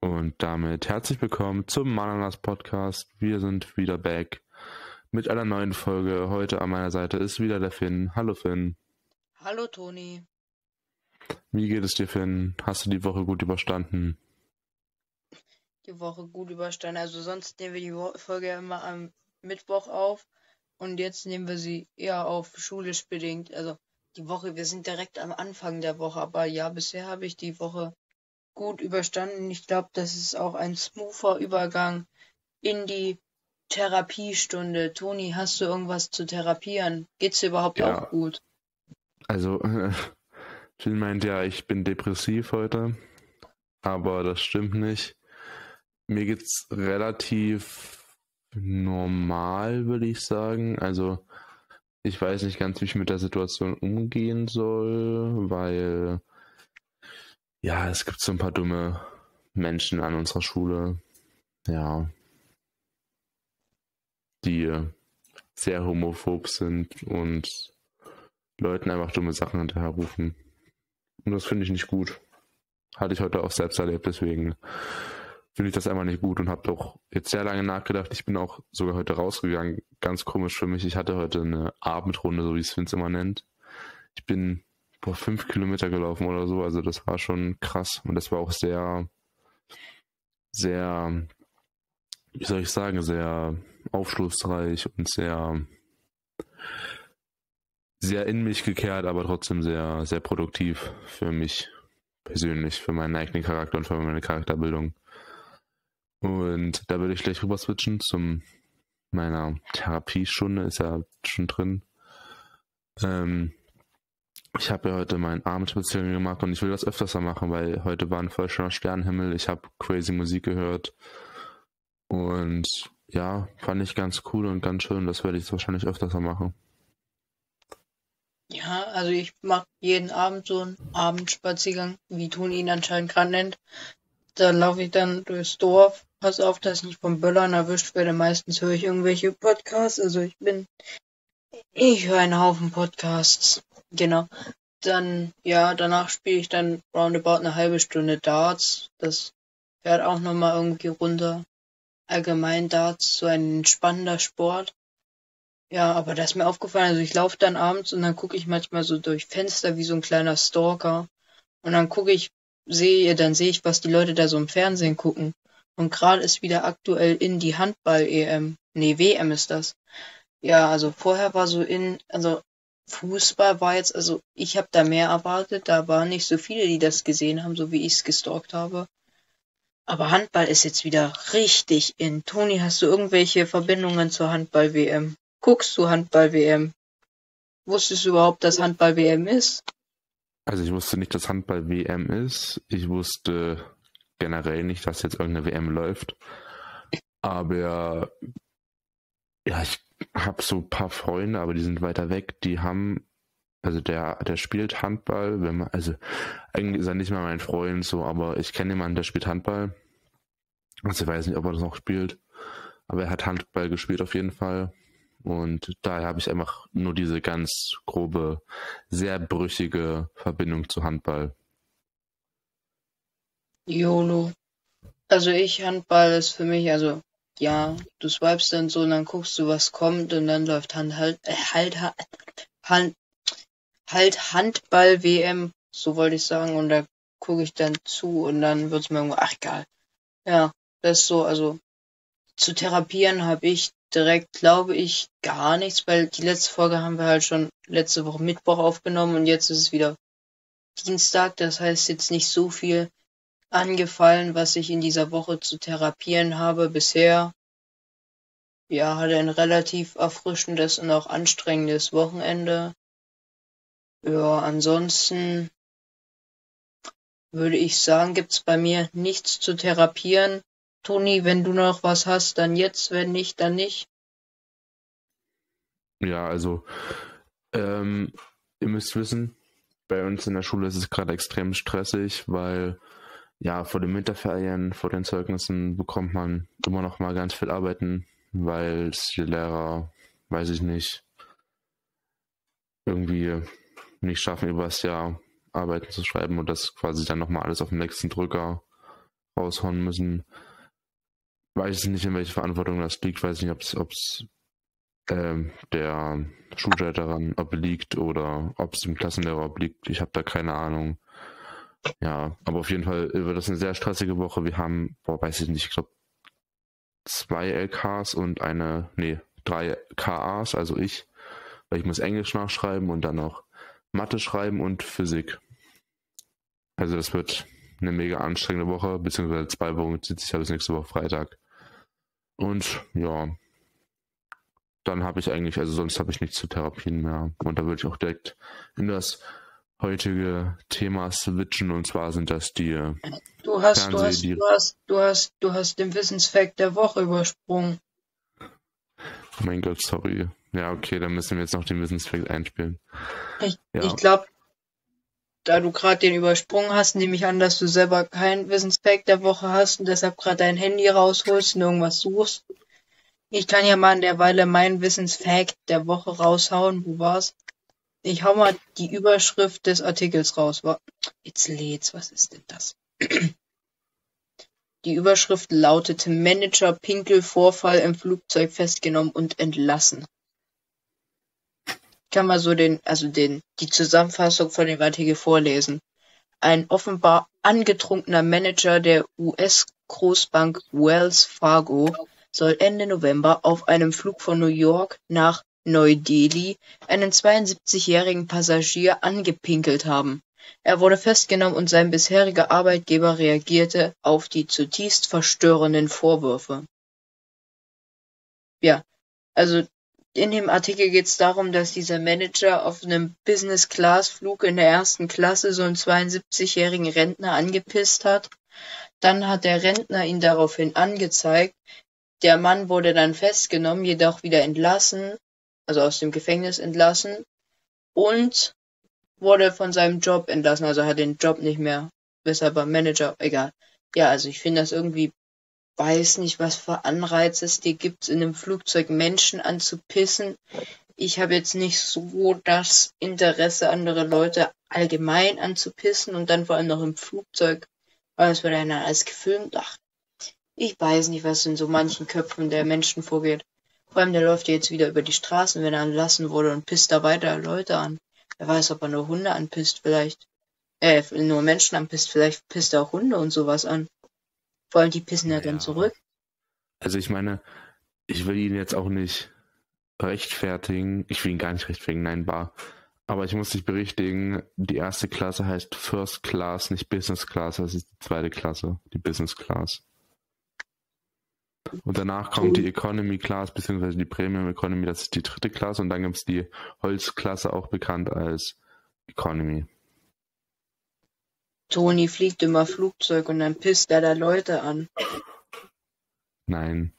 Und damit herzlich willkommen zum Mananas Podcast. Wir sind wieder back mit einer neuen Folge. Heute an meiner Seite ist wieder der Finn. Hallo Finn. Hallo Toni. Wie geht es dir, Finn? Hast du die Woche gut überstanden? Die Woche gut überstanden. Also sonst nehmen wir die Folge ja immer am Mittwoch auf und jetzt nehmen wir sie eher auf schulisch bedingt. Also die Woche, wir sind direkt am Anfang der Woche, aber ja, bisher habe ich die Woche gut überstanden. Ich glaube, das ist auch ein smoother Übergang in die Therapiestunde. Toni, hast du irgendwas zu therapieren? Geht's dir überhaupt ja. auch gut? Also, äh, Phil meint ja, ich bin depressiv heute, aber das stimmt nicht. Mir geht's relativ normal, würde ich sagen. Also, ich weiß nicht ganz, wie ich mit der Situation umgehen soll, weil ja, es gibt so ein paar dumme Menschen an unserer Schule, ja, die sehr homophob sind und Leuten einfach dumme Sachen hinterherrufen. Und das finde ich nicht gut. Hatte ich heute auch selbst erlebt, deswegen finde ich das einfach nicht gut und habe doch jetzt sehr lange nachgedacht. Ich bin auch sogar heute rausgegangen. Ganz komisch für mich. Ich hatte heute eine Abendrunde, so wie es Vince immer nennt. Ich bin boah, fünf Kilometer gelaufen oder so. Also das war schon krass. Und das war auch sehr, sehr, wie soll ich sagen, sehr aufschlussreich und sehr, sehr in mich gekehrt, aber trotzdem sehr, sehr produktiv für mich persönlich, für meinen eigenen Charakter und für meine Charakterbildung. Und da würde ich gleich rüber switchen zum meiner Therapiestunde, ist ja schon drin. Ähm, ich habe ja heute meinen Abendspaziergang gemacht und ich will das öfters machen, weil heute war ein voll schöner Sternenhimmel. Ich habe crazy Musik gehört. Und ja, fand ich ganz cool und ganz schön. Das werde ich wahrscheinlich öfters machen. Ja, also ich mache jeden Abend so einen Abendspaziergang, wie Toni ihn anscheinend gerade nennt. Da laufe ich dann durchs Dorf. Pass auf, dass ich nicht vom Böllern erwischt werde. Meistens höre ich irgendwelche Podcasts. Also ich bin. Ich höre einen Haufen Podcasts. Genau. Dann, ja, danach spiele ich dann roundabout eine halbe Stunde Darts. Das fährt auch nochmal irgendwie runter. Allgemein Darts, so ein spannender Sport. Ja, aber da ist mir aufgefallen, also ich laufe dann abends und dann gucke ich manchmal so durch Fenster wie so ein kleiner Stalker. Und dann gucke ich, sehe, dann sehe ich, was die Leute da so im Fernsehen gucken. Und gerade ist wieder aktuell in die Handball-EM. Nee, WM ist das. Ja, also vorher war so in, also Fußball war jetzt, also ich habe da mehr erwartet, da waren nicht so viele, die das gesehen haben, so wie ich es gestalkt habe. Aber Handball ist jetzt wieder richtig in. Toni, hast du irgendwelche Verbindungen zur Handball-WM? Guckst du Handball-WM? Wusstest du überhaupt, dass Handball-WM ist? Also ich wusste nicht, dass Handball-WM ist. Ich wusste generell nicht, dass jetzt irgendeine WM läuft. Aber ja, ich habe so ein paar Freunde, aber die sind weiter weg, die haben, also der, der spielt Handball, wenn man, also eigentlich ist er nicht mehr mein Freund, so, aber ich kenne jemanden, der spielt Handball. Also ich weiß nicht, ob er das noch spielt, aber er hat Handball gespielt auf jeden Fall. Und daher habe ich einfach nur diese ganz grobe, sehr brüchige Verbindung zu Handball. YOLO. Also ich, Handball ist für mich, also ja, du swipest dann so und dann guckst du, was kommt und dann läuft Hand, halt, äh, halt, Hand, halt Handball-WM, so wollte ich sagen, und da gucke ich dann zu und dann wird's mir irgendwo, ach egal. Ja, das ist so, also zu therapieren habe ich direkt, glaube ich, gar nichts, weil die letzte Folge haben wir halt schon letzte Woche Mittwoch aufgenommen und jetzt ist es wieder Dienstag, das heißt jetzt nicht so viel angefallen, was ich in dieser Woche zu therapieren habe. Bisher ja, hatte ein relativ erfrischendes und auch anstrengendes Wochenende. Ja, ansonsten würde ich sagen, gibt's bei mir nichts zu therapieren. Toni, wenn du noch was hast, dann jetzt, wenn nicht, dann nicht. Ja, also ähm, ihr müsst wissen, bei uns in der Schule ist es gerade extrem stressig, weil ja, vor den Winterferien, vor den Zeugnissen bekommt man immer noch mal ganz viel Arbeiten, weil die Lehrer, weiß ich nicht, irgendwie nicht schaffen, über das Jahr Arbeiten zu schreiben und das quasi dann nochmal alles auf dem nächsten Drücker raushauen müssen. Weiß ich nicht, in welche Verantwortung das liegt, weiß nicht, ob es ähm, der Schulleiterin obliegt oder ob es dem Klassenlehrer obliegt. Ich habe da keine Ahnung. Ja, aber auf jeden Fall wird das eine sehr stressige Woche. Wir haben, boah, weiß ich nicht, ich glaube, zwei LKs und eine, nee, drei KAs, also ich, weil ich muss Englisch nachschreiben und dann noch Mathe schreiben und Physik. Also das wird eine mega anstrengende Woche, beziehungsweise zwei Wochen zieht sich ja bis nächste Woche Freitag. Und ja, dann habe ich eigentlich, also sonst habe ich nichts zu Therapien mehr. Und da würde ich auch direkt in das heutige Thema switchen und zwar sind das die du hast, Fernseh, du hast, die... du hast, du hast, du hast den Wissensfakt der Woche übersprungen. Oh mein Gott, sorry. Ja, okay, dann müssen wir jetzt noch den Wissensfakt einspielen. Ich, ja. ich glaube, da du gerade den übersprungen hast, nehme ich an, dass du selber keinen Wissensfakt der Woche hast und deshalb gerade dein Handy rausholst und irgendwas suchst. Ich kann ja mal an der Weile meinen Wissensfact der Woche raushauen. Wo war's? Ich hau mal die Überschrift des Artikels raus. Jetzt lädt's. Was ist denn das? Die Überschrift lautete Manager Pinkel Vorfall im Flugzeug festgenommen und entlassen. Ich kann mal so den, also den, die Zusammenfassung von dem Artikel vorlesen. Ein offenbar angetrunkener Manager der US-Großbank Wells Fargo soll Ende November auf einem Flug von New York nach Neu-Delhi einen 72-jährigen Passagier angepinkelt haben. Er wurde festgenommen und sein bisheriger Arbeitgeber reagierte auf die zutiefst verstörenden Vorwürfe. Ja, also in dem Artikel geht es darum, dass dieser Manager auf einem Business-Class-Flug in der ersten Klasse so einen 72-jährigen Rentner angepisst hat. Dann hat der Rentner ihn daraufhin angezeigt, der Mann wurde dann festgenommen, jedoch wieder entlassen, also aus dem Gefängnis entlassen und wurde von seinem Job entlassen, also hat den Job nicht mehr, weshalb er Manager, egal. Ja, also ich finde das irgendwie, weiß nicht, was für Anreize es dir gibt, in einem Flugzeug Menschen anzupissen. Ich habe jetzt nicht so das Interesse, andere Leute allgemein anzupissen und dann vor allem noch im Flugzeug, weil es wird einer als gefilmt. Ach, ich weiß nicht, was in so manchen Köpfen der Menschen vorgeht. Vor allem, der läuft jetzt wieder über die Straßen, wenn er entlassen wurde und pisst da weiter Leute an. Wer weiß, ob er nur Hunde anpisst, vielleicht. Äh, nur Menschen anpisst, vielleicht pisst er auch Hunde und sowas an. Vor allem, die pissen ja, ja dann zurück. Also ich meine, ich will ihn jetzt auch nicht rechtfertigen. Ich will ihn gar nicht rechtfertigen, nein, bar. Aber ich muss dich berichtigen, die erste Klasse heißt First Class, nicht Business Class, das ist die zweite Klasse, die Business Class. Und danach kommt die Economy Class beziehungsweise die Premium Economy, das ist die dritte Klasse und dann gibt es die Holzklasse, auch bekannt als Economy. Toni fliegt immer Flugzeug und dann pisst er da Leute an. Nein.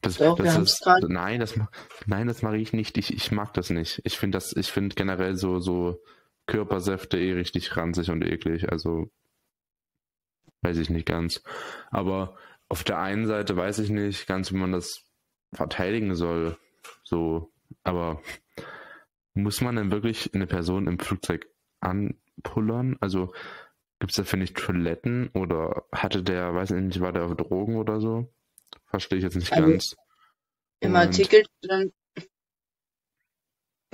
Das, Doch, das ist, nein, das, nein, das mache ich nicht. Ich, ich mag das nicht. Ich finde das, ich finde generell so, so Körpersäfte eh richtig ranzig und eklig. Also weiß ich nicht ganz. Aber auf der einen Seite weiß ich nicht ganz, wie man das verteidigen soll. So, aber muss man denn wirklich eine Person im Flugzeug anpullern? Also gibt es dafür nicht Toiletten oder hatte der, weiß ich nicht, war der auf Drogen oder so? Verstehe ich jetzt nicht also, ganz. Im Artikel stand,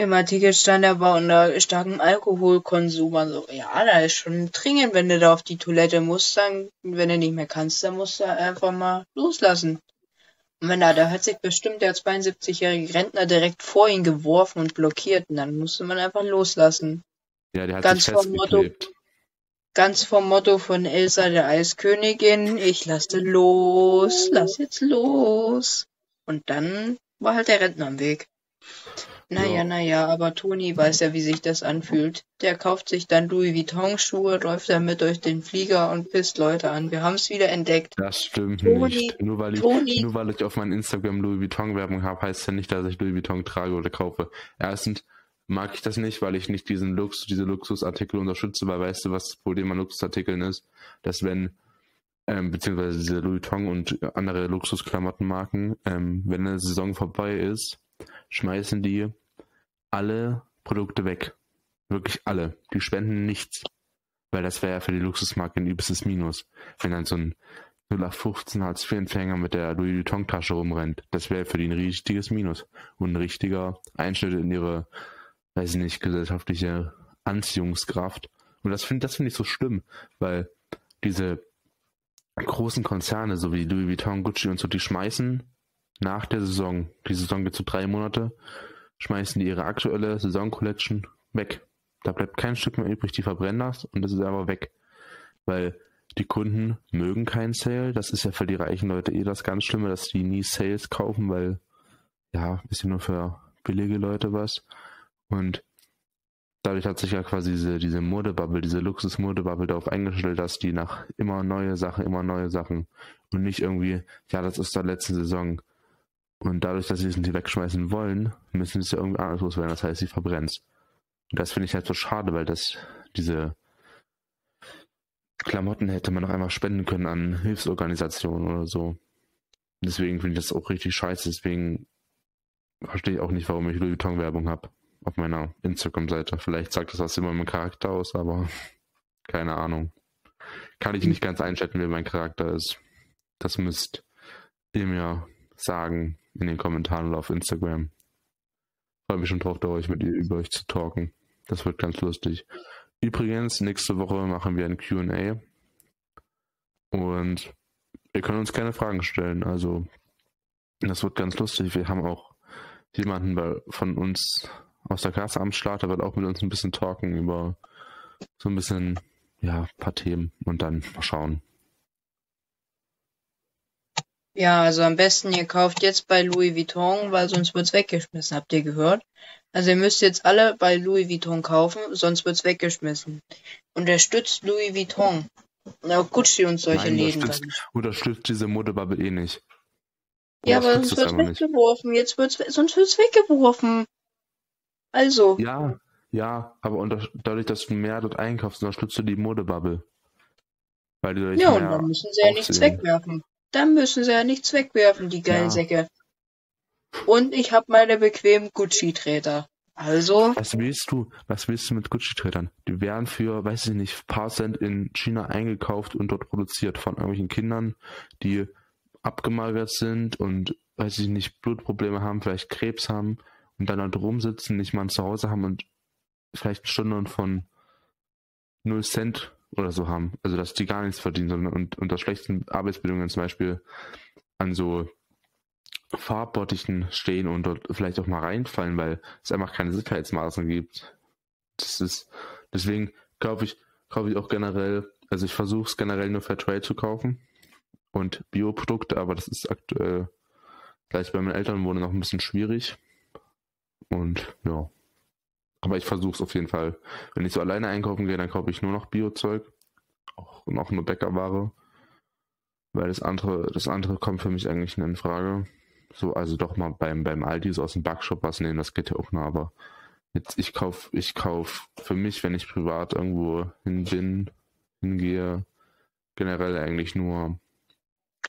im Artikel stand er war unter starkem Alkoholkonsum. Also, ja, da ist schon dringend, wenn du da auf die Toilette musst, dann, wenn du nicht mehr kannst, dann musst du einfach mal loslassen. Und wenn da, da hat sich bestimmt der 72-jährige Rentner direkt vor ihn geworfen und blockiert, und dann musste man einfach loslassen. Ja, der hat ganz sich vom Motto, Ganz vom Motto von Elsa der Eiskönigin, ich lasse los, lass jetzt los. Und dann war halt der Rentner am Weg. Naja, ja. naja, aber Toni weiß ja, wie sich das anfühlt. Der kauft sich dann Louis Vuitton-Schuhe, läuft damit durch den Flieger und pisst Leute an. Wir haben es wieder entdeckt. Das stimmt Toni, nicht. Nur weil, ich, Toni. nur weil ich auf meinem Instagram Louis Vuitton-Werbung habe, heißt ja nicht, dass ich Louis Vuitton trage oder kaufe. Erstens mag ich das nicht, weil ich nicht diesen Lux, diese Luxusartikel unterstütze, weil weißt du, was das Problem an Luxusartikeln ist? Dass wenn ähm, beziehungsweise diese Louis Vuitton und andere Luxusklamottenmarken, ähm, wenn eine Saison vorbei ist, schmeißen die alle Produkte weg. Wirklich alle. Die spenden nichts. Weil das wäre ja für die Luxusmarke ein übelstes Minus. Wenn dann so ein 0815 Hartz-IV-Empfänger mit der Louis Vuitton-Tasche rumrennt. Das wäre für die ein richtiges Minus und ein richtiger Einschnitt in ihre, weiß ich nicht, gesellschaftliche Anziehungskraft. Und das finde das finde ich so schlimm, weil diese großen Konzerne, so wie Louis Vuitton, Gucci und so, die schmeißen nach der Saison, die Saison geht zu drei Monate, schmeißen die ihre aktuelle Saison-Collection weg. Da bleibt kein Stück mehr übrig, die verbrennen das und das ist einfach weg. Weil die Kunden mögen keinen Sale. Das ist ja für die reichen Leute eh das ganz Schlimme, dass die nie Sales kaufen, weil ja, ist ja nur für billige Leute was. Und dadurch hat sich ja quasi diese, diese Modebubble, diese Luxus-Modebubble darauf eingestellt, dass die nach immer neue Sachen, immer neue Sachen und nicht irgendwie, ja, das ist der letzte Saison. Und dadurch, dass sie es nicht wegschmeißen wollen, müssen sie es irgendwie anders loswerden. Das heißt, sie verbrennt Und das finde ich halt so schade, weil das, diese Klamotten hätte man noch einmal spenden können an Hilfsorganisationen oder so. Deswegen finde ich das auch richtig scheiße. Deswegen verstehe ich auch nicht, warum ich Louis Vuitton Werbung habe auf meiner Instagram-Seite. Vielleicht sagt das was immer meinem Charakter aus, aber keine Ahnung. Kann ich nicht ganz einschätzen, wie mein Charakter ist. Das müsst ihr mir sagen in den Kommentaren oder auf Instagram. Freue mich schon drauf, euch mit über euch zu talken. Das wird ganz lustig. Übrigens, nächste Woche machen wir ein QA. Und ihr könnt uns keine Fragen stellen. Also, das wird ganz lustig. Wir haben auch jemanden bei, von uns aus der Klasse am Start, der wird auch mit uns ein bisschen talken über so ein bisschen, ja, ein paar Themen und dann mal schauen. Ja, also am besten ihr kauft jetzt bei Louis Vuitton, weil sonst wird's weggeschmissen, habt ihr gehört? Also ihr müsst jetzt alle bei Louis Vuitton kaufen, sonst wird's weggeschmissen. Unterstützt Louis Vuitton. Na, Gucci und solche Nein, Läden. Unterstützt, unterstützt diese Modebubble eh nicht. Ja, aber sonst wird's weggeworfen. Jetzt wird's, sonst wird's weggeworfen. Also. Ja, ja, aber unter, dadurch, dass du mehr dort einkaufst, unterstützt du die Modebubble. Weil die ja, und dann müssen sie ja nichts wegwerfen. Dann müssen sie ja nichts wegwerfen, die Geilsäcke. Ja. Und ich habe meine bequemen Gucci-Träter. Also. Was willst du? Was willst du mit Gucci-Trätern? Die werden für, weiß ich nicht, paar Cent in China eingekauft und dort produziert von irgendwelchen Kindern, die abgemagert sind und, weiß ich nicht, Blutprobleme haben, vielleicht Krebs haben und dann dort rumsitzen, nicht mal ein Zuhause haben und vielleicht Stunden von 0 Cent oder so haben. Also dass die gar nichts verdienen, sondern und, unter schlechten Arbeitsbedingungen zum Beispiel an so Farbbottichen stehen und dort vielleicht auch mal reinfallen, weil es einfach keine Sicherheitsmaßnahmen gibt. Das ist deswegen kaufe ich kaufe ich auch generell, also ich versuche es generell nur Fairtrade zu kaufen und Bioprodukte, aber das ist aktuell gleich bei meinen Eltern wohnen noch ein bisschen schwierig. Und ja. Aber ich versuche es auf jeden Fall. Wenn ich so alleine einkaufen gehe, dann kaufe ich nur noch Biozeug. Auch noch nur Bäckerware. Weil das andere, das andere kommt für mich eigentlich in Frage. So, also doch mal beim, beim Aldi so aus dem Backshop was nehmen, das geht ja auch noch, aber jetzt, ich kauf, ich kauf für mich, wenn ich privat irgendwo hin bin, hingehe, generell eigentlich nur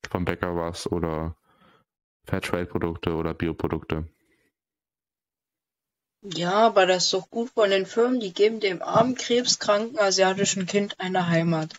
vom Bäcker was oder Fairtrade-Produkte oder Bioprodukte. Ja, aber das ist doch gut von den Firmen, die geben dem armen, krebskranken asiatischen Kind eine Heimat.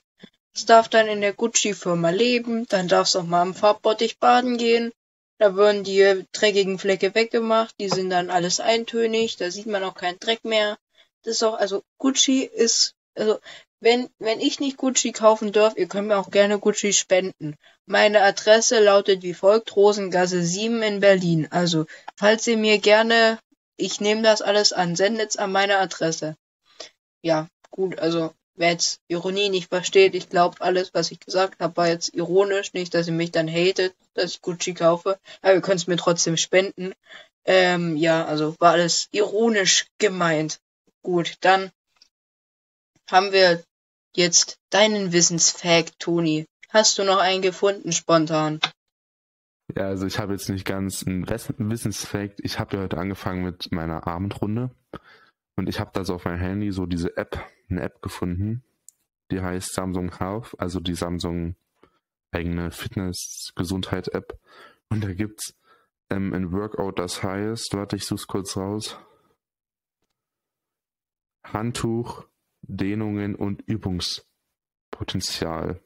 Es darf dann in der Gucci-Firma leben, dann darf es auch mal am Farbbottich baden gehen, da würden die dreckigen Flecke weggemacht, die sind dann alles eintönig, da sieht man auch keinen Dreck mehr. Das ist auch, also Gucci ist, also wenn, wenn ich nicht Gucci kaufen darf, ihr könnt mir auch gerne Gucci spenden. Meine Adresse lautet wie folgt, Rosengasse 7 in Berlin. Also, falls ihr mir gerne ich nehme das alles an, sendet's an meine Adresse. Ja, gut, also wer jetzt Ironie nicht versteht, ich glaube alles, was ich gesagt habe, war jetzt ironisch, nicht, dass ihr mich dann hatet, dass ich Gucci kaufe, aber ihr könnt es mir trotzdem spenden. Ähm, ja, also war alles ironisch gemeint. Gut, dann haben wir jetzt deinen Wissensfact, Toni. Hast du noch einen gefunden spontan? Ja, also ich habe jetzt nicht ganz einen Wissensfact. Ich habe ja heute angefangen mit meiner Abendrunde und ich habe da so auf meinem Handy so diese App, eine App gefunden, die heißt Samsung Health, also die Samsung eigene Fitness-Gesundheit-App. Und da gibt's ähm, ein Workout, das heißt, warte, ich such's kurz raus. Handtuch, Dehnungen und Übungspotenzial.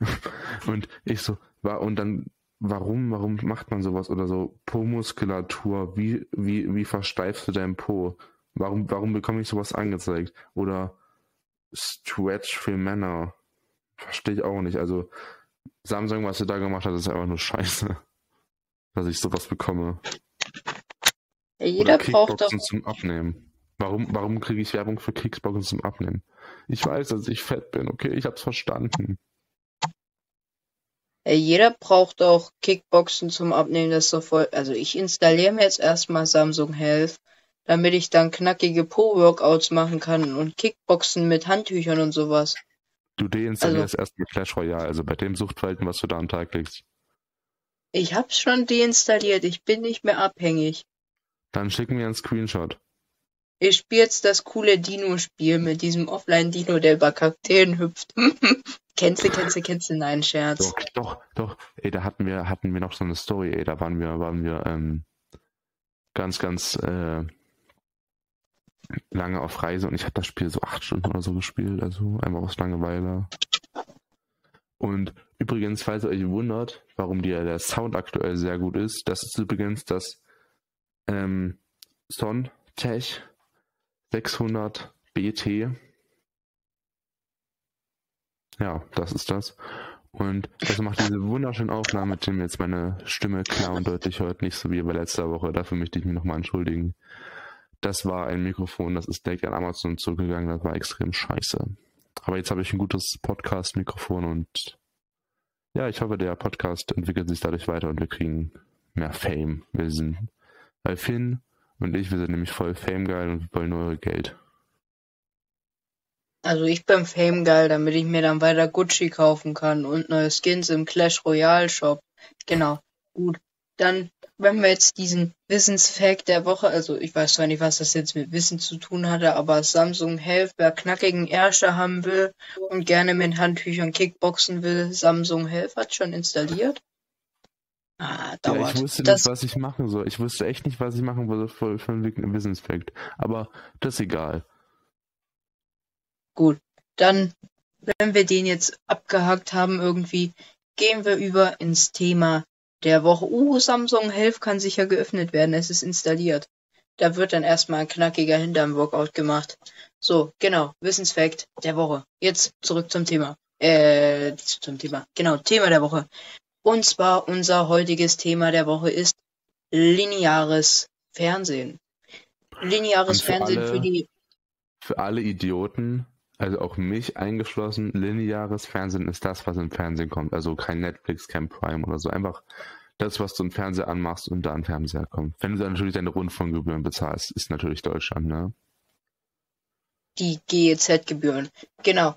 und ich so, war, und dann, warum, warum macht man sowas oder so? Po-Muskulatur, wie, wie, wie versteifst du deinen Po? Warum, warum bekomme ich sowas angezeigt? Oder Stretch für Männer. Verstehe ich auch nicht. Also, Samsung, was sie da gemacht hat, ist einfach nur scheiße. Dass ich sowas bekomme. Ja, jeder Oder braucht doch. Zum Abnehmen. Warum, warum kriege ich Werbung für Kickboxen zum Abnehmen? Ich weiß, dass ich fett bin, okay? Ich hab's verstanden. Ja, jeder braucht auch Kickboxen zum Abnehmen, das ist voll. Also ich installiere mir jetzt erstmal Samsung Health, damit ich dann knackige Po-Workouts machen kann und Kickboxen mit Handtüchern und sowas. Du deinstallierst erstmal Clash Royale, also bei dem Suchtverhalten, was du da am Tag legst. Ich hab's schon deinstalliert, ich bin nicht mehr abhängig. Dann schick mir einen Screenshot. Ich spiele jetzt das coole Dino-Spiel mit diesem Offline-Dino, der über Kakteen hüpft. kennst du, kennst du, kennst du? Nein, Scherz. Doch, doch, doch. Ey, da hatten wir, hatten wir noch so eine Story, ey, da waren wir, waren wir ähm, ganz, ganz äh, lange auf Reise und ich habe das Spiel so acht Stunden oder so gespielt, also einfach aus Langeweile. Und übrigens, falls ihr euch wundert, warum die, der Sound aktuell sehr gut ist, das ist übrigens das ähm, Sontech 600 BT. Ja, das ist das. Und das macht diese wunderschöne Aufnahme, mit dem jetzt meine Stimme klar und deutlich hört, nicht so wie bei letzter Woche. Dafür möchte ich mich nochmal entschuldigen. Das war ein Mikrofon, das ist direkt an Amazon zugegangen, das war extrem scheiße. Aber jetzt habe ich ein gutes Podcast-Mikrofon und ja, ich hoffe, der Podcast entwickelt sich dadurch weiter und wir kriegen mehr Fame. Wir sind, weil Finn und ich, wir sind nämlich voll Fame-geil und wir wollen nur Geld. Also ich bin Fame geil, damit ich mir dann weiter Gucci kaufen kann und neue Skins im Clash Royale Shop. Genau. Gut. Dann, wenn wir jetzt diesen Wissensfact der Woche, also ich weiß zwar nicht, was das jetzt mit Wissen zu tun hatte, aber Samsung Health, wer knackigen Ärsche haben will und gerne mit Handtüchern Kickboxen will, Samsung Health hat schon installiert. Ah, Ja, dauert. ich wusste das, nicht, was ich machen soll. Ich wusste echt nicht, was ich machen soll für, für einen Wissensfact. Aber das ist egal. Gut, dann, wenn wir den jetzt abgehakt haben irgendwie, gehen wir über ins Thema der Woche. Uh, Samsung Health kann sicher geöffnet werden, es ist installiert. Da wird dann erstmal ein knackiger Hintern-Workout gemacht. So, genau, Wissensfact der Woche. Jetzt zurück zum Thema. Äh, zum Thema. Genau, Thema der Woche. Und zwar unser heutiges Thema der Woche ist lineares Fernsehen. Lineares für Fernsehen alle- für die Für alle Idioten, also auch mich eingeschlossen, lineares Fernsehen ist das, was im Fernsehen kommt. Also kein Netflix, kein Prime oder so. Einfach das, was du im Fernseher anmachst und da ein Fernseher kommt. Wenn du dann natürlich deine Rundfunkgebühren bezahlst, ist natürlich Deutschland, ne? die GEZ-Gebühren. Genau.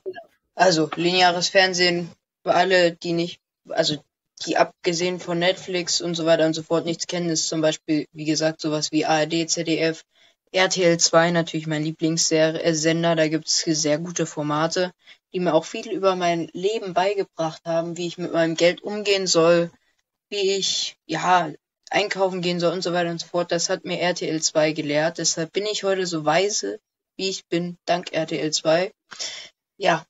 Also lineares Fernsehen für alle, die nicht, also die abgesehen von Netflix und so weiter und so fort nichts kennen, ist zum Beispiel, wie gesagt, sowas wie ARD, ZDF, RTL 2, natürlich mein Lieblingssender, da gibt's sehr gute Formate, die mir auch viel über mein Leben beigebracht haben, wie ich mit meinem Geld umgehen soll, wie ich, ja, einkaufen gehen soll und so weiter und so fort. Das hat mir RTL 2 gelehrt. Deshalb bin ich heute so weise, wie ich bin, dank RTL 2. Ja,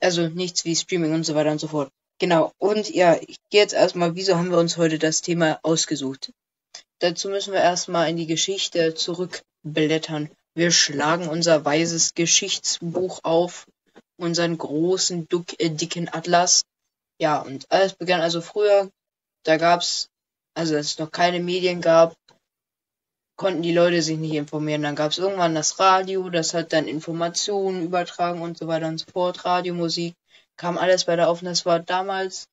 also nichts wie Streaming und so weiter und so fort. Genau. Und ja, ich gehe jetzt erstmal, wieso haben wir uns heute das Thema ausgesucht? Dazu müssen wir erstmal in die Geschichte zurückblättern. Wir schlagen unser weißes Geschichtsbuch auf, unseren großen, äh, dicken Atlas. Ja, und alles begann also früher, da gab's, also als es noch keine Medien gab, konnten die Leute sich nicht informieren. Dann gab es irgendwann das Radio, das hat dann Informationen übertragen und so weiter und so fort. Radiomusik kam alles weiter auf und das war damals,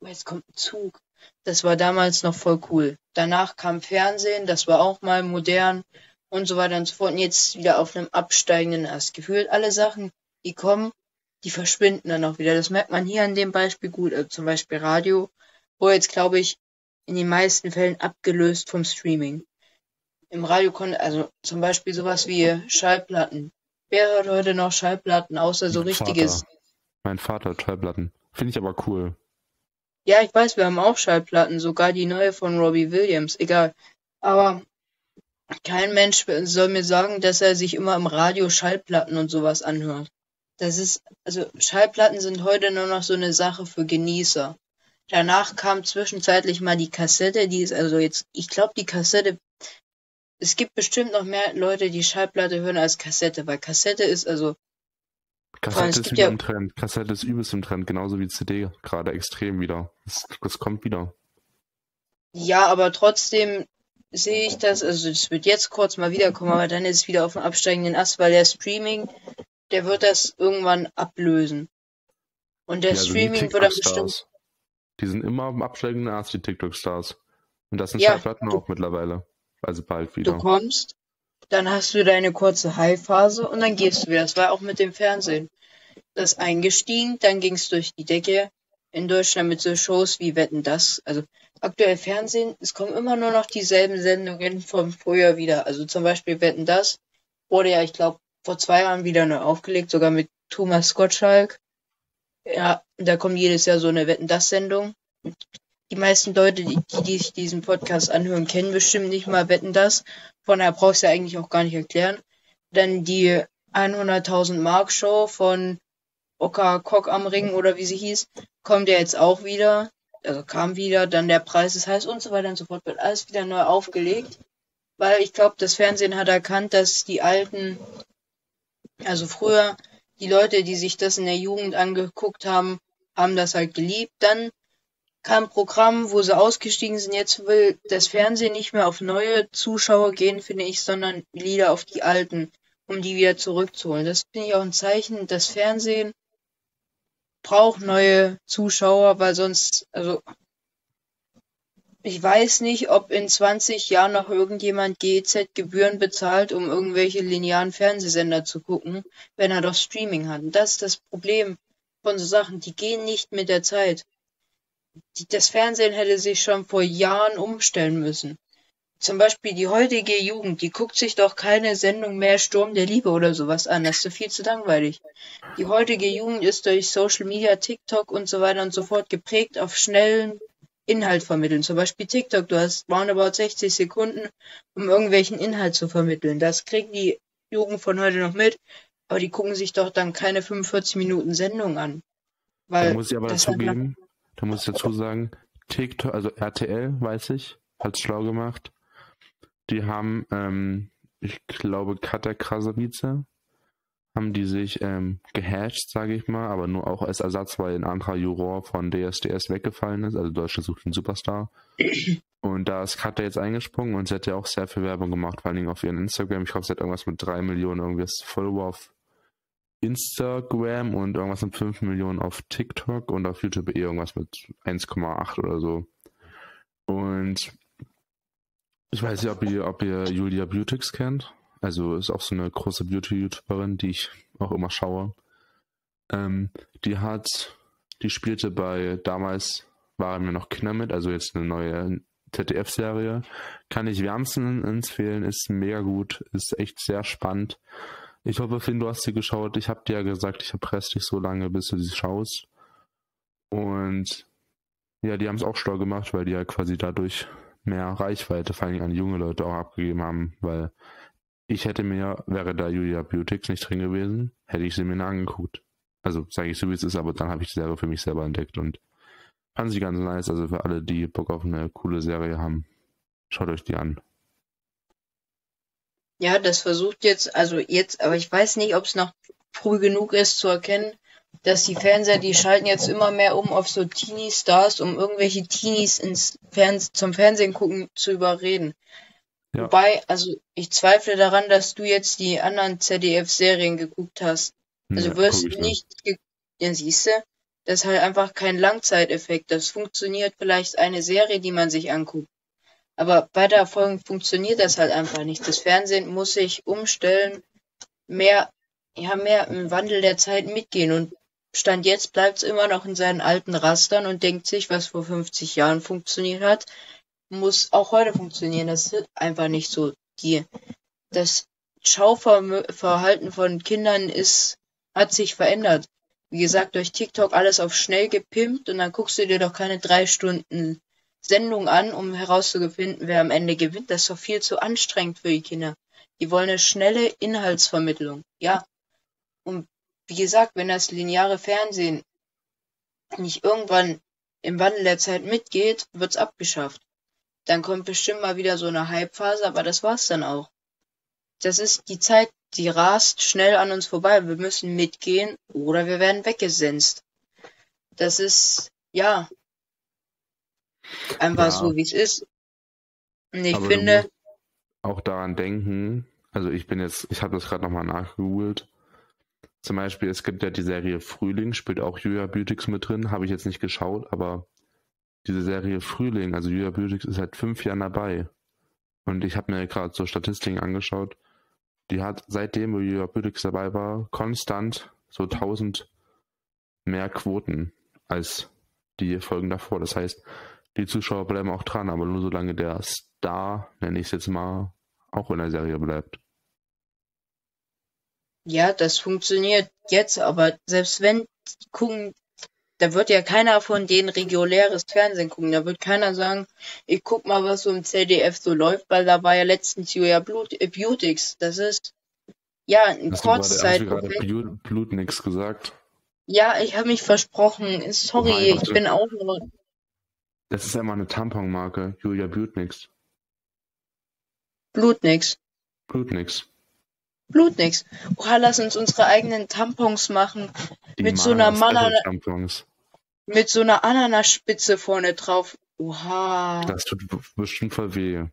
oh, jetzt kommt ein Zug. Das war damals noch voll cool. Danach kam Fernsehen, das war auch mal modern und so weiter und so fort. Und jetzt wieder auf einem absteigenden Ast. Gefühlt alle Sachen, die kommen, die verschwinden dann auch wieder. Das merkt man hier an dem Beispiel gut. Also zum Beispiel Radio, wo jetzt glaube ich in den meisten Fällen abgelöst vom Streaming im Radio konnte, also zum Beispiel sowas wie Schallplatten. Wer hört heute noch Schallplatten, außer so richtiges? Vater. Mein Vater hat Schallplatten. Finde ich aber cool. Ja, ich weiß, wir haben auch Schallplatten, sogar die neue von Robbie Williams, egal. Aber kein Mensch soll mir sagen, dass er sich immer im Radio Schallplatten und sowas anhört. das ist, also Schallplatten sind heute nur noch so eine Sache für Genießer. Danach kam zwischenzeitlich mal die Kassette, die ist also jetzt, ich glaube, die Kassette, es gibt bestimmt noch mehr Leute, die Schallplatte hören als Kassette, weil Kassette ist also. Kassette ist wieder ja, im Trend. Kassette ist übelst im Trend, genauso wie CD, gerade extrem wieder. Das, das kommt wieder. Ja, aber trotzdem sehe ich das, also es wird jetzt kurz mal wiederkommen, aber dann ist es wieder auf dem absteigenden Ast, weil der Streaming, der wird das irgendwann ablösen. Und der ja, also Streaming wird dann bestimmt. Die sind immer am absteigenden Ast, die TikTok-Stars. Und das sind ja, Schallplatten auch mittlerweile. Also bald wieder. Du kommst, dann hast du deine kurze High-Phase und dann gehst du wieder. Das war auch mit dem Fernsehen. Das eingestiegen, dann ging es durch die Decke in Deutschland mit so Shows wie Wetten das. Also aktuell Fernsehen, es kommen immer nur noch dieselben Sendungen vom Frühjahr wieder. Also zum Beispiel Wetten das wurde ja, ich glaube, vor zwei Jahren wieder neu aufgelegt, sogar mit Thomas Gottschalk. Ja, da kommt jedes Jahr so eine Wetten das Sendung. Die meisten Leute, die, die sich diesen Podcast anhören, kennen bestimmt nicht mal Wetten das. Von daher brauchst du ja eigentlich auch gar nicht erklären. Dann die 100.000 Mark Show von Oka Kock am Ring oder wie sie hieß, kommt ja jetzt auch wieder also kam wieder, dann der Preis ist heiß und so weiter und so fort, wird alles wieder neu aufgelegt. Weil ich glaube, das Fernsehen hat erkannt, dass die alten, also früher, die Leute, die sich das in der Jugend angeguckt haben, haben das halt geliebt. Dann kam ein Programm, wo sie ausgestiegen sind. Jetzt will das Fernsehen nicht mehr auf neue Zuschauer gehen, finde ich, sondern wieder auf die alten, um die wieder zurückzuholen. Das finde ich auch ein Zeichen, das Fernsehen braucht neue Zuschauer, weil sonst, also ich weiß nicht, ob in 20 Jahren noch irgendjemand GEZ-Gebühren bezahlt, um irgendwelche linearen Fernsehsender zu gucken, wenn er doch Streaming hat. Und das ist das Problem von so Sachen, die gehen nicht mit der Zeit. Das Fernsehen hätte sich schon vor Jahren umstellen müssen. Zum Beispiel die heutige Jugend, die guckt sich doch keine Sendung mehr Sturm der Liebe oder sowas an. Das ist doch viel zu langweilig. Die heutige Jugend ist durch Social Media, TikTok und so weiter und so fort geprägt auf schnellen Inhalt vermitteln. Zum Beispiel TikTok, du hast roundabout 60 Sekunden, um irgendwelchen Inhalt zu vermitteln. Das kriegt die Jugend von heute noch mit, aber die gucken sich doch dann keine 45 Minuten Sendung an. Weil da muss ich aber dazugeben, da muss ich dazu sagen, TikTok, also RTL, weiß ich, hat's schlau gemacht. Die haben, ähm, ich glaube, Katja Krasavice haben die sich ähm, gehasht, sage ich mal, aber nur auch als Ersatz, weil ein anderer Juror von DSDS weggefallen ist, also Deutschland sucht einen Superstar. Und da ist Katja jetzt eingesprungen und sie hat ja auch sehr viel Werbung gemacht, vor Dingen auf ihren Instagram. Ich glaube, sie hat irgendwas mit drei Millionen irgendwas Follower auf Instagram und irgendwas mit fünf Millionen auf TikTok und auf YouTube eh irgendwas mit 1,8 oder so. Und ich weiß nicht, ob ihr, ob ihr Julia Beautix kennt. Also ist auch so eine große Beauty-YouTuberin, die ich auch immer schaue. Ähm, die hat, die spielte bei, damals war mir noch Kinder mit, also jetzt eine neue ZDF-Serie. Kann ich wärmsten empfehlen, ist mega gut, ist echt sehr spannend. Ich hoffe, Finn, du hast sie geschaut. Ich habe dir ja gesagt, ich erpresse dich so lange, bis du sie schaust. Und ja, die haben es auch schlau gemacht, weil die ja quasi dadurch mehr Reichweite, vor allem an junge Leute auch abgegeben haben, weil ich hätte mir, wäre da Julia Beautics nicht drin gewesen, hätte ich sie mir angeguckt. Also sage ich so, wie es ist, aber dann habe ich die Serie für mich selber entdeckt und fand sie ganz nice. Also für alle, die Bock auf eine coole Serie haben, schaut euch die an. Ja, das versucht jetzt, also jetzt, aber ich weiß nicht, ob es noch früh genug ist zu erkennen, dass die Fernseher, die schalten jetzt immer mehr um auf so Teenie-Stars, um irgendwelche Teenies ins Fernsehen, zum Fernsehen gucken zu überreden. Ja. Wobei, also ich zweifle daran, dass du jetzt die anderen ZDF-Serien geguckt hast. Also ja, wirst du nicht, ja siehst du, das ist halt einfach kein Langzeiteffekt. Das funktioniert vielleicht eine Serie, die man sich anguckt. Aber bei der Erfolg funktioniert das halt einfach nicht. Das Fernsehen muss sich umstellen, mehr, ja, mehr im Wandel der Zeit mitgehen und Stand jetzt bleibt es immer noch in seinen alten Rastern und denkt sich, was vor 50 Jahren funktioniert hat, muss auch heute funktionieren. Das ist einfach nicht so. Die, das Schauverhalten von Kindern ist, hat sich verändert. Wie gesagt, durch TikTok alles auf schnell gepimpt und dann guckst du dir doch keine drei Stunden Sendung an, um herauszufinden, wer am Ende gewinnt. Das ist doch viel zu anstrengend für die Kinder. Die wollen eine schnelle Inhaltsvermittlung. Ja. Und wie gesagt, wenn das lineare Fernsehen nicht irgendwann im Wandel der Zeit mitgeht, wird's abgeschafft. Dann kommt bestimmt mal wieder so eine Hypephase, aber das war's dann auch. Das ist die Zeit, die rast schnell an uns vorbei. Wir müssen mitgehen oder wir werden weggesenzt. Das ist, ja, einfach ja. so, wie es ist. Und ich aber finde. auch daran denken, also ich bin jetzt, ich habe das gerade nochmal nachgegoogelt. Zum Beispiel, es gibt ja die Serie Frühling, spielt auch Julia Beautix mit drin, habe ich jetzt nicht geschaut, aber diese Serie Frühling, also Julia Beautix ist seit fünf Jahren dabei. Und ich habe mir gerade so Statistiken angeschaut. Die hat seitdem, wo Julia Beautix dabei war, konstant so 1000 mehr Quoten als die Folgen davor. Das heißt, die Zuschauer bleiben auch dran, aber nur solange der Star, nenne ich es jetzt mal, auch in der Serie bleibt. Ja, das funktioniert jetzt, aber selbst wenn gucken, da wird ja keiner von denen reguläres Fernsehen gucken. Da wird keiner sagen, ich guck mal, was so im ZDF so läuft, weil da war ja letztens Julia Blut, äh, Beautix. Das ist ja ein Kurzzeit. Hast du gerade Blut, Blut nix gesagt? Ja, ich habe mich versprochen. Sorry, ich bin auch nur. Das ist einmal eine Tamponmarke, Julia Blutnix. Blutnix. Blutnix. Blutnix. Oha, lass uns unsere eigenen Tampons machen. Die mit so einer Manana Mit so einer Ananaspitze vorne drauf. Oha. Das tut bestimmt voll weh.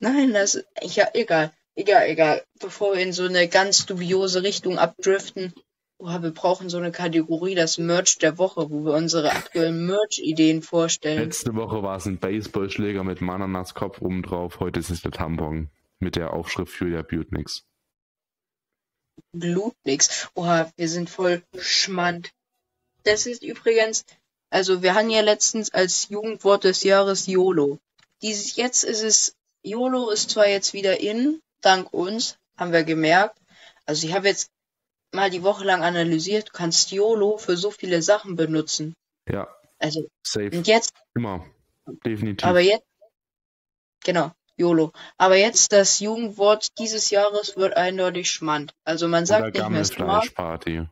Nein, das. Ja, egal. Egal, egal. Bevor wir in so eine ganz dubiose Richtung abdriften. Boah, wir brauchen so eine Kategorie, das Merch der Woche, wo wir unsere aktuellen Merch-Ideen vorstellen. Letzte Woche war es ein Baseballschläger mit Mananas Kopf oben drauf, heute ist es der Tampon mit der Aufschrift Julia Blutnix. Blutnix. Oha, wir sind voll schmand. Das ist übrigens, also wir haben ja letztens als Jugendwort des Jahres YOLO. Dieses jetzt ist es, YOLO ist zwar jetzt wieder in, dank uns, haben wir gemerkt. Also ich habe jetzt mal die Woche lang analysiert, du kannst YOLO für so viele Sachen benutzen. Ja. Also, safe. Und jetzt. Immer. Definitiv. Aber jetzt. Genau, YOLO. Aber jetzt das Jugendwort dieses Jahres wird eindeutig Schmand. Also man sagt nicht mehr Smart. Party.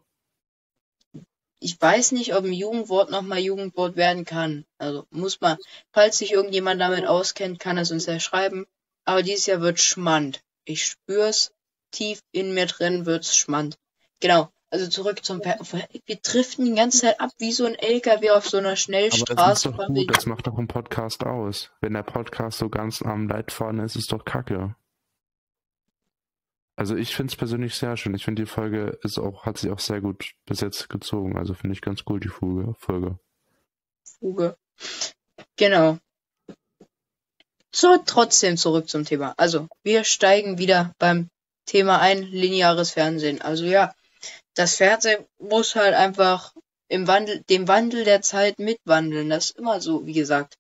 Ich weiß nicht, ob ein Jugendwort nochmal Jugendwort werden kann. Also muss man, falls sich irgendjemand damit auskennt, kann es uns ja schreiben. Aber dieses Jahr wird Schmand. Ich spür's tief in mir drin wird's Schmand. Genau. Also zurück zum per Wir driften die ganze Zeit ab wie so ein LKW auf so einer Schnellstraße. Aber das, ist doch gut, das macht doch ein Podcast aus. Wenn der Podcast so ganz am Leitfaden ist, ist doch kacke. Also ich finde es persönlich sehr schön. Ich finde die Folge ist auch, hat sich auch sehr gut bis jetzt gezogen. Also finde ich ganz cool die Fuge, Folge. Fuge. Genau. So, trotzdem zurück zum Thema. Also, wir steigen wieder beim Thema ein, lineares Fernsehen. Also ja, das Fernsehen muss halt einfach im Wandel, dem Wandel der Zeit mitwandeln. Das ist immer so, wie gesagt.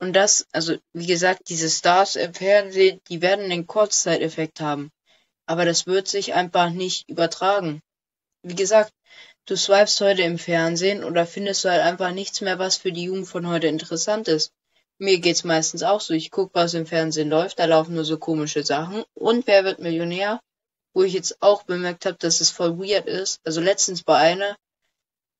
Und das, also wie gesagt, diese Stars im Fernsehen, die werden einen Kurzzeiteffekt haben. Aber das wird sich einfach nicht übertragen. Wie gesagt, du swipest heute im Fernsehen oder findest du halt einfach nichts mehr, was für die Jugend von heute interessant ist. Mir geht's meistens auch so. Ich guck, was im Fernsehen läuft, da laufen nur so komische Sachen. Und wer wird Millionär? Wo ich jetzt auch bemerkt habe, dass es voll weird ist. Also letztens bei einer,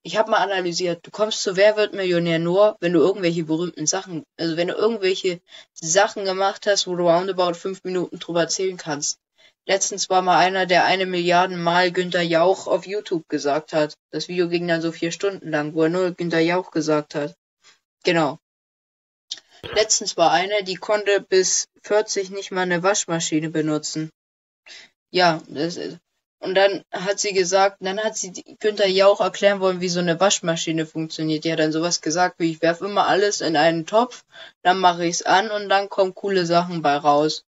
ich habe mal analysiert, du kommst zu Wer wird Millionär nur, wenn du irgendwelche berühmten Sachen, also wenn du irgendwelche Sachen gemacht hast, wo du roundabout fünf Minuten drüber erzählen kannst. Letztens war mal einer, der eine Milliarden Mal Günter Jauch auf YouTube gesagt hat. Das Video ging dann so vier Stunden lang, wo er nur Günter Jauch gesagt hat. Genau. Letztens war einer, die konnte bis 40 nicht mal eine Waschmaschine benutzen. Ja, das ist, und dann hat sie gesagt, dann hat sie Günther Jauch erklären wollen, wie so eine Waschmaschine funktioniert. Die hat dann sowas gesagt, wie ich werfe immer alles in einen Topf, dann mache ich es an und dann kommen coole Sachen bei raus.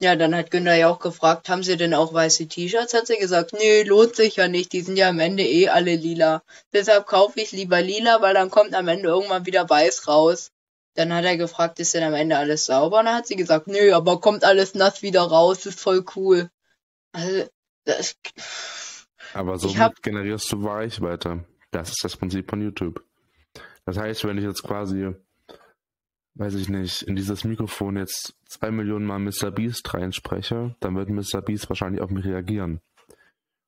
Ja, dann hat Günther Jauch gefragt, haben Sie denn auch weiße T-Shirts? Hat sie gesagt, nee, lohnt sich ja nicht, die sind ja am Ende eh alle lila. Deshalb kaufe ich lieber lila, weil dann kommt am Ende irgendwann wieder weiß raus. Dann hat er gefragt, ist denn am Ende alles sauber? Und dann hat sie gesagt, nö, aber kommt alles nass wieder raus, ist voll cool. Also, das, Aber so hab... generierst du Reichweite. Das ist das Prinzip von YouTube. Das heißt, wenn ich jetzt quasi, weiß ich nicht, in dieses Mikrofon jetzt zwei Millionen Mal Mr. Beast reinspreche, dann wird Mr. Beast wahrscheinlich auf mich reagieren.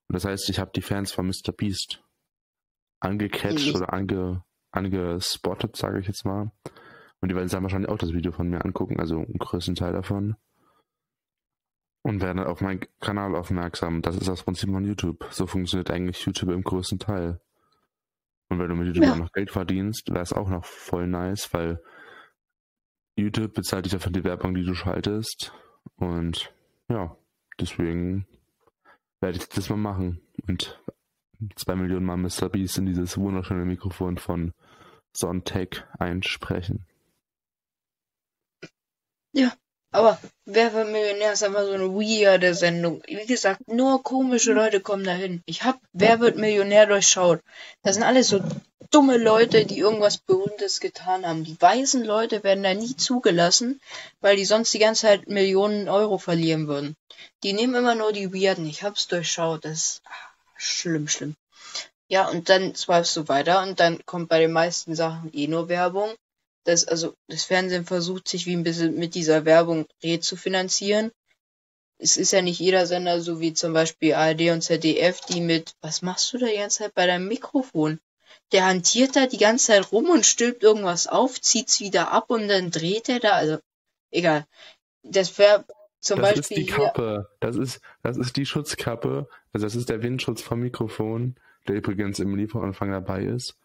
Und das heißt, ich habe die Fans von Mr. Beast angecatcht oder ange, angespottet, sage ich jetzt mal. Und die werden dann wahrscheinlich auch das Video von mir angucken, also einen größten Teil davon. Und werden auf meinen Kanal aufmerksam. Das ist das Prinzip von YouTube. So funktioniert eigentlich YouTube im größten Teil. Und wenn du mit YouTube ja. auch noch Geld verdienst, wäre es auch noch voll nice, weil YouTube bezahlt dich dafür die Werbung, die du schaltest. Und ja, deswegen werde ich das mal machen. Und zwei Millionen Mal Mr. Beast in dieses wunderschöne Mikrofon von Sontech einsprechen. Ja, aber wer wird Millionär ist einfach so eine weirde Sendung. Wie gesagt, nur komische Leute kommen dahin. Ich hab Wer wird Millionär durchschaut. Das sind alles so dumme Leute, die irgendwas Berühmtes getan haben. Die weißen Leute werden da nie zugelassen, weil die sonst die ganze Zeit Millionen Euro verlieren würden. Die nehmen immer nur die Weirden. Ich hab's durchschaut. Das ist schlimm, schlimm. Ja, und dann swipest du weiter und dann kommt bei den meisten Sachen eh nur Werbung. Das, also, das Fernsehen versucht sich wie ein bisschen mit dieser Werbung zu finanzieren. Es ist ja nicht jeder Sender, so wie zum Beispiel ARD und ZDF, die mit, was machst du da die ganze Zeit bei deinem Mikrofon? Der hantiert da die ganze Zeit rum und stülpt irgendwas auf, zieht's wieder ab und dann dreht er da, also, egal. Das wäre zum das Beispiel. ist die Kappe. Das ist, das ist die Schutzkappe. Also das ist der Windschutz vom Mikrofon, der übrigens im Lieferanfang dabei ist.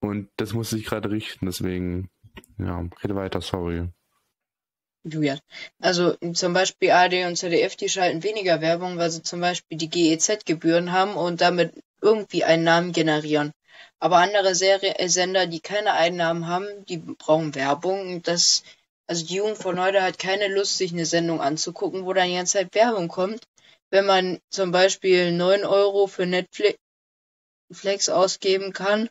Und das muss sich gerade richten, deswegen, ja, rede weiter, sorry. Julian. Also zum Beispiel ARD und ZDF, die schalten weniger Werbung, weil sie zum Beispiel die GEZ-Gebühren haben und damit irgendwie Einnahmen generieren. Aber andere Serie äh, Sender, die keine Einnahmen haben, die brauchen Werbung. Das also die Jugend von heute hat keine Lust, sich eine Sendung anzugucken, wo dann die ganze Zeit Werbung kommt. Wenn man zum Beispiel 9 Euro für Netflix ausgeben kann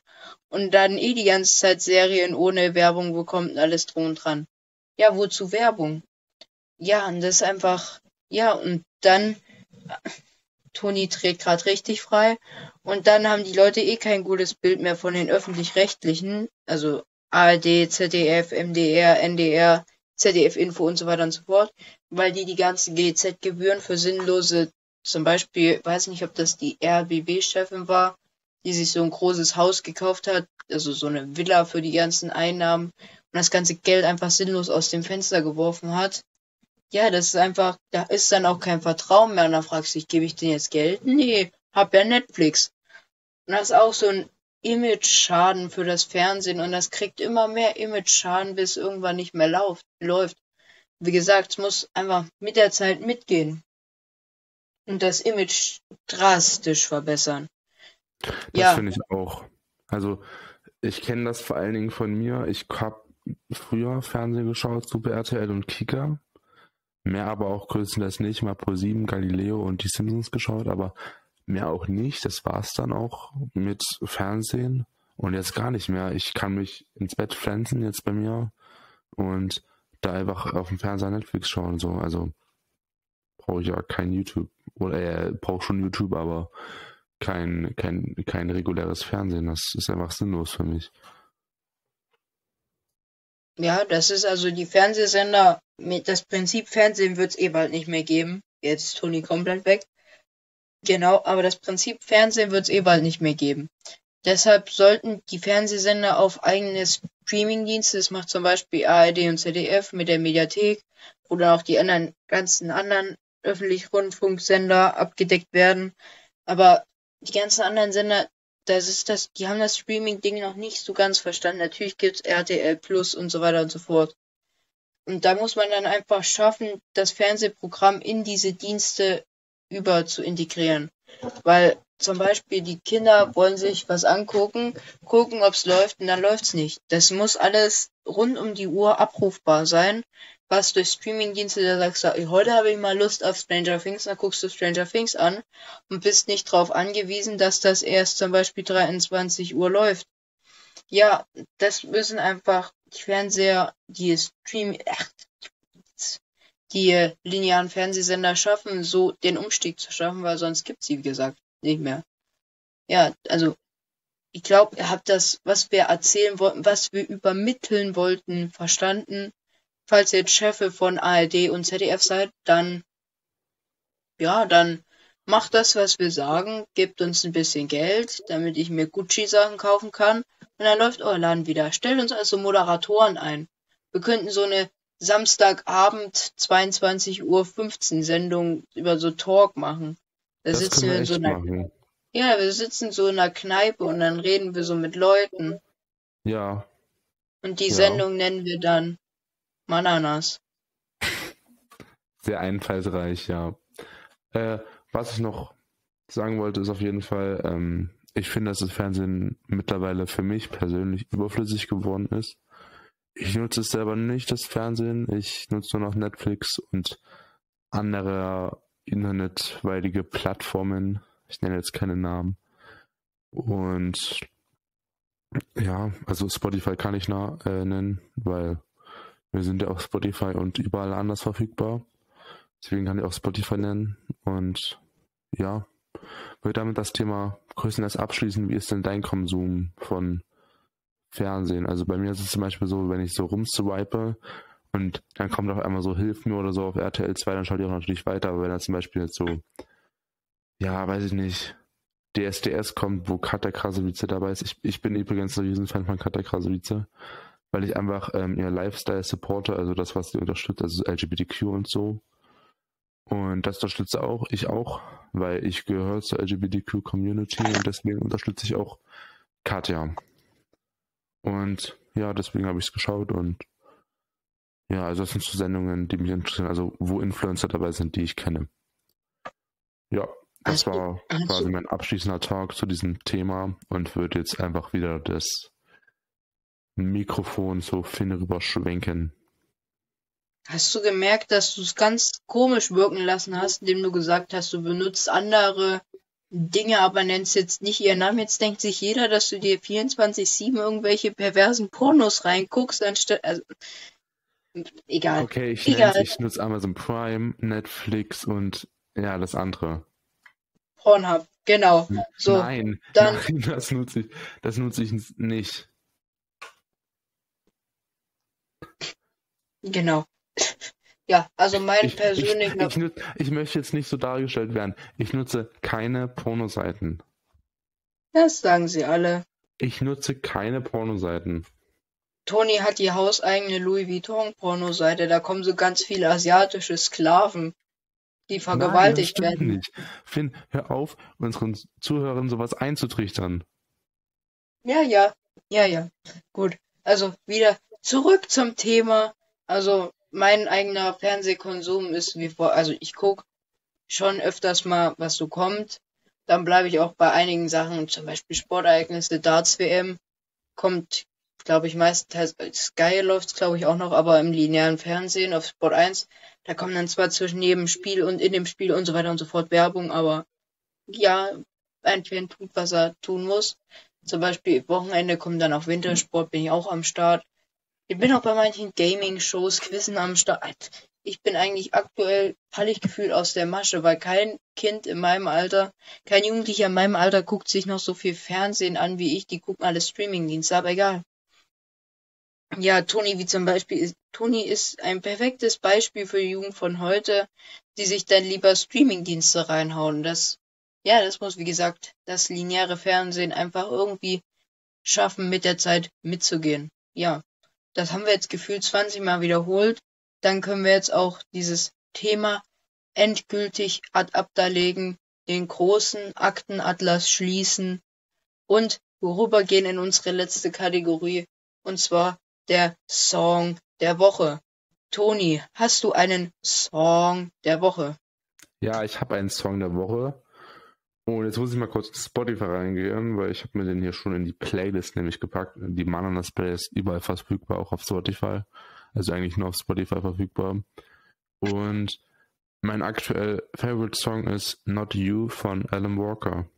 und dann eh die ganze Zeit Serien ohne Werbung bekommt und alles drum und dran. Ja, wozu Werbung? Ja, und das ist einfach, ja, und dann, Toni trägt gerade richtig frei, und dann haben die Leute eh kein gutes Bild mehr von den öffentlich-rechtlichen, also ARD, ZDF, MDR, NDR, ZDF Info und so weiter und so fort, weil die die ganzen GZ-Gebühren für sinnlose, zum Beispiel, weiß nicht, ob das die RBB-Chefin war, die sich so ein großes Haus gekauft hat, also so eine Villa für die ganzen Einnahmen und das ganze Geld einfach sinnlos aus dem Fenster geworfen hat. Ja, das ist einfach, da ist dann auch kein Vertrauen mehr und dann fragst du dich, gebe ich denn jetzt Geld? Nee, hab ja Netflix. Und das ist auch so ein Image-Schaden für das Fernsehen und das kriegt immer mehr Image-Schaden, bis irgendwann nicht mehr lauf, läuft. Wie gesagt, es muss einfach mit der Zeit mitgehen und das Image drastisch verbessern. Das ja. finde ich auch. Also ich kenne das vor allen Dingen von mir. Ich habe früher Fernsehen geschaut, Super RTL und Kika. Mehr aber auch größtenteils nicht. Mal Pro 7, Galileo und die Simpsons geschaut, aber mehr auch nicht. Das war es dann auch mit Fernsehen. Und jetzt gar nicht mehr. Ich kann mich ins Bett pflanzen jetzt bei mir und da einfach auf dem Fernseher Netflix schauen. So. Also brauche ich ja kein YouTube. Oder äh, brauche schon YouTube, aber kein, kein, kein reguläres Fernsehen. Das ist einfach sinnlos für mich. Ja, das ist also die Fernsehsender, das Prinzip Fernsehen wird es eh bald nicht mehr geben. Jetzt Toni komplett weg. Genau, aber das Prinzip Fernsehen wird es eh bald nicht mehr geben. Deshalb sollten die Fernsehsender auf eigene Streamingdienste, das macht zum Beispiel ARD und ZDF mit der Mediathek, dann auch die anderen, ganzen anderen öffentlichen Rundfunksender abgedeckt werden. Aber die ganzen anderen Sender, das ist das, die haben das Streaming-Ding noch nicht so ganz verstanden. Natürlich gibt's RTL Plus und so weiter und so fort. Und da muss man dann einfach schaffen, das Fernsehprogramm in diese Dienste über zu integrieren. Weil zum Beispiel die Kinder wollen sich was angucken, gucken, ob es läuft und dann läuft's nicht. Das muss alles rund um die Uhr abrufbar sein, was durch Streamingdienste, da sagst du, heute habe ich mal Lust auf Stranger Things, dann guckst du Stranger Things an und bist nicht darauf angewiesen, dass das erst zum Beispiel 23 Uhr läuft. Ja, das müssen einfach die Fernseher, die Stream, ach, die linearen Fernsehsender schaffen, so den Umstieg zu schaffen, weil sonst gibt sie, wie gesagt, nicht mehr. Ja, also ich glaube, ihr habt das, was wir erzählen wollten, was wir übermitteln wollten, verstanden. Falls ihr jetzt Chefe von ARD und ZDF seid, dann ja, dann macht das, was wir sagen, gebt uns ein bisschen Geld, damit ich mir Gucci-Sachen kaufen kann, und dann läuft euer Laden wieder. Stellt uns also Moderatoren ein. Wir könnten so eine Samstagabend 22 Uhr 15 Sendung über so Talk machen. Da das sitzen wir in so einer machen. Ja, wir sitzen so in einer Kneipe und dann reden wir so mit Leuten. Ja. Und die ja. Sendung nennen wir dann Mananas. Sehr einfallsreich, ja. Äh, was ich noch sagen wollte, ist auf jeden Fall, ähm, ich finde, dass das Fernsehen mittlerweile für mich persönlich überflüssig geworden ist. Ich nutze es selber nicht, das Fernsehen. Ich nutze nur noch Netflix und andere internetweilige Plattformen. Ich nenne jetzt keine Namen. Und ja, also Spotify kann ich nah, äh, nennen, weil wir sind ja auf Spotify und überall anders verfügbar. Deswegen kann ich auch Spotify nennen. Und ja, würde damit das Thema größtenteils abschließen. Wie ist denn dein Konsum von Fernsehen? Also bei mir ist es zum Beispiel so, wenn ich so rumswipe und dann kommt auch einmal so Hilf mir oder so auf RTL 2, dann schalte ich auch natürlich weiter. Aber wenn da zum Beispiel jetzt so, ja, weiß ich nicht, DSDS kommt, wo Katja dabei ist. Ich, ich bin übrigens ein Riesenfan von Katja weil ich einfach ähm, ihr Lifestyle supporte, also das, was sie unterstützt, also LGBTQ und so. Und das unterstütze auch, ich auch, weil ich gehöre zur LGBTQ-Community und deswegen unterstütze ich auch Katja. Und ja, deswegen habe ich es geschaut und ja, also das sind so Sendungen, die mich interessieren, also wo Influencer dabei sind, die ich kenne. Ja, das war also, quasi mein abschließender Talk zu diesem Thema und würde jetzt einfach wieder das Mikrofon so Finn rüberschwenken. Hast du gemerkt, dass du es ganz komisch wirken lassen hast, indem du gesagt hast, du benutzt andere Dinge, aber nennst jetzt nicht ihren Namen. Jetzt denkt sich jeder, dass du dir 24-7 irgendwelche perversen Pornos reinguckst, anstatt. Also, egal. Okay, ich, egal. ich nutze Amazon Prime, Netflix und ja, das andere. Pornhub, genau. So, nein, dann, nein, das nutze ich, das nutze ich nicht. Genau. Ja, also mein ich, persönlicher. Ich, ich, ich, möchte jetzt nicht so dargestellt werden. Ich nutze keine Pornoseiten. Das sagen sie alle. Ich nutze keine Pornoseiten. Toni hat die hauseigene Louis Vuitton Pornoseite. Da kommen so ganz viele asiatische Sklaven, die vergewaltigt Nein, das werden. Nicht. Finn, hör auf, unseren Zuhörern sowas einzutrichtern. Ja, ja, ja, ja. Gut. Also wieder zurück zum Thema. Also mein eigener Fernsehkonsum ist wie vor, also ich gucke schon öfters mal, was so kommt. Dann bleibe ich auch bei einigen Sachen, zum Beispiel Sportereignisse, Darts WM, kommt, glaube ich, meistens, Sky läuft glaube ich auch noch, aber im linearen Fernsehen auf Sport 1, da kommen dann zwar zwischen jedem Spiel und in dem Spiel und so weiter und so fort Werbung, aber ja, ein Fan tut, was er tun muss. Zum Beispiel Wochenende kommt dann auch Wintersport, bin ich auch am Start. Ich bin auch bei manchen Gaming-Shows, Quizzen am Start. Ich bin eigentlich aktuell völlig gefühlt aus der Masche, weil kein Kind in meinem Alter, kein Jugendlicher in meinem Alter guckt sich noch so viel Fernsehen an wie ich. Die gucken alle Streamingdienste, aber egal. Ja, Toni wie zum Beispiel. Toni ist ein perfektes Beispiel für die Jugend von heute, die sich dann lieber Streamingdienste reinhauen. Das, ja, das muss wie gesagt das lineare Fernsehen einfach irgendwie schaffen, mit der Zeit mitzugehen. Ja. Das haben wir jetzt gefühlt 20 Mal wiederholt. Dann können wir jetzt auch dieses Thema endgültig ad acta legen, den großen Aktenatlas schließen und vorübergehen in unsere letzte Kategorie, und zwar der Song der Woche. Toni, hast du einen Song der Woche? Ja, ich habe einen Song der Woche. Und jetzt muss ich mal kurz Spotify reingehen, weil ich habe mir den hier schon in die Playlist nämlich gepackt. Die Mananas Playlist überall verfügbar, auch auf Spotify. Also eigentlich nur auf Spotify verfügbar. Und mein aktuell Favorite Song ist Not You von Alan Walker.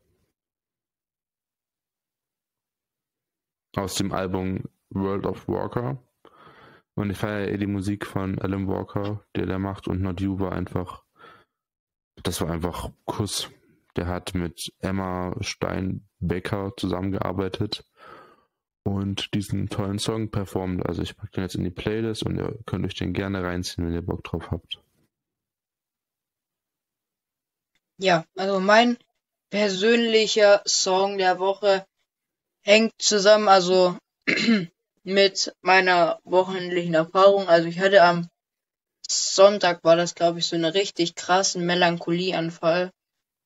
Aus dem Album World of Walker. Und ich feiere eh die Musik von Alan Walker, der der macht. Und Not You war einfach, das war einfach Kuss der hat mit Emma Steinbecker zusammengearbeitet und diesen tollen Song performt. Also ich packe den jetzt in die Playlist und ihr könnt euch den gerne reinziehen, wenn ihr Bock drauf habt. Ja, also mein persönlicher Song der Woche hängt zusammen, also mit meiner wochenlichen Erfahrung. Also ich hatte am Sonntag war das, glaube ich, so eine richtig krassen Melancholieanfall.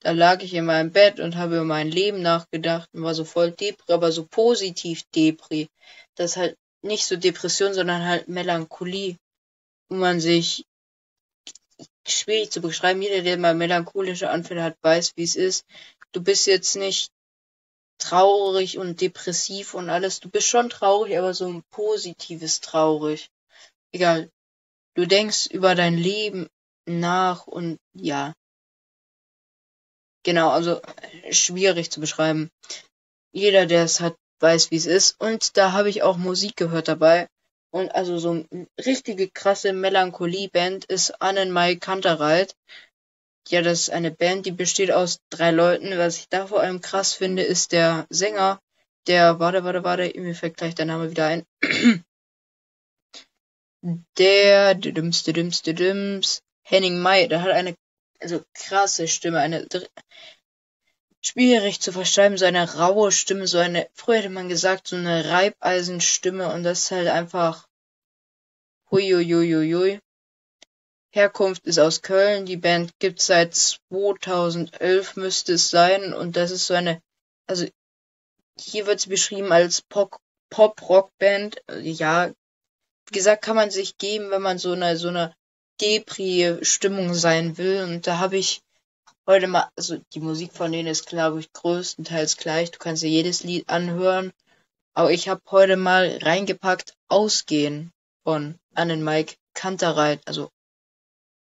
Da lag ich in meinem Bett und habe über mein Leben nachgedacht und war so voll Depri, aber so positiv Depri. Das ist halt nicht so Depression, sondern halt Melancholie, wo man sich schwierig zu beschreiben. Jeder, der mal melancholische Anfälle hat, weiß, wie es ist. Du bist jetzt nicht traurig und depressiv und alles. Du bist schon traurig, aber so ein positives traurig. Egal. Du denkst über dein Leben nach und ja. Genau, also schwierig zu beschreiben. Jeder, der es hat, weiß, wie es ist. Und da habe ich auch Musik gehört dabei. Und also so eine richtige krasse Melancholie-Band ist Annenmai Kantereit. Ja, das ist eine Band, die besteht aus drei Leuten. Was ich da vor allem krass finde, ist der Sänger, der, warte, warte, warte, mir fällt gleich der Name wieder ein. der, dims, dims, dims, Henning Mai, der hat eine, also krasse Stimme, eine, schwierig zu verschreiben, so eine raue Stimme, so eine, früher hätte man gesagt, so eine Reibeisenstimme und das ist halt einfach, huiuiuiui. Herkunft ist aus Köln. Die Band gibt seit 2011 müsste es sein und das ist so eine, also hier wird sie beschrieben als Pop-Rock-Band. Ja, wie gesagt, kann man sich geben, wenn man so eine so eine Depri-Stimmung sein will. Und da habe ich heute mal, also die Musik von denen ist, glaube ich, größtenteils gleich. Du kannst dir jedes Lied anhören. Aber ich habe heute mal reingepackt Ausgehen von Annen Mike Kantereit, also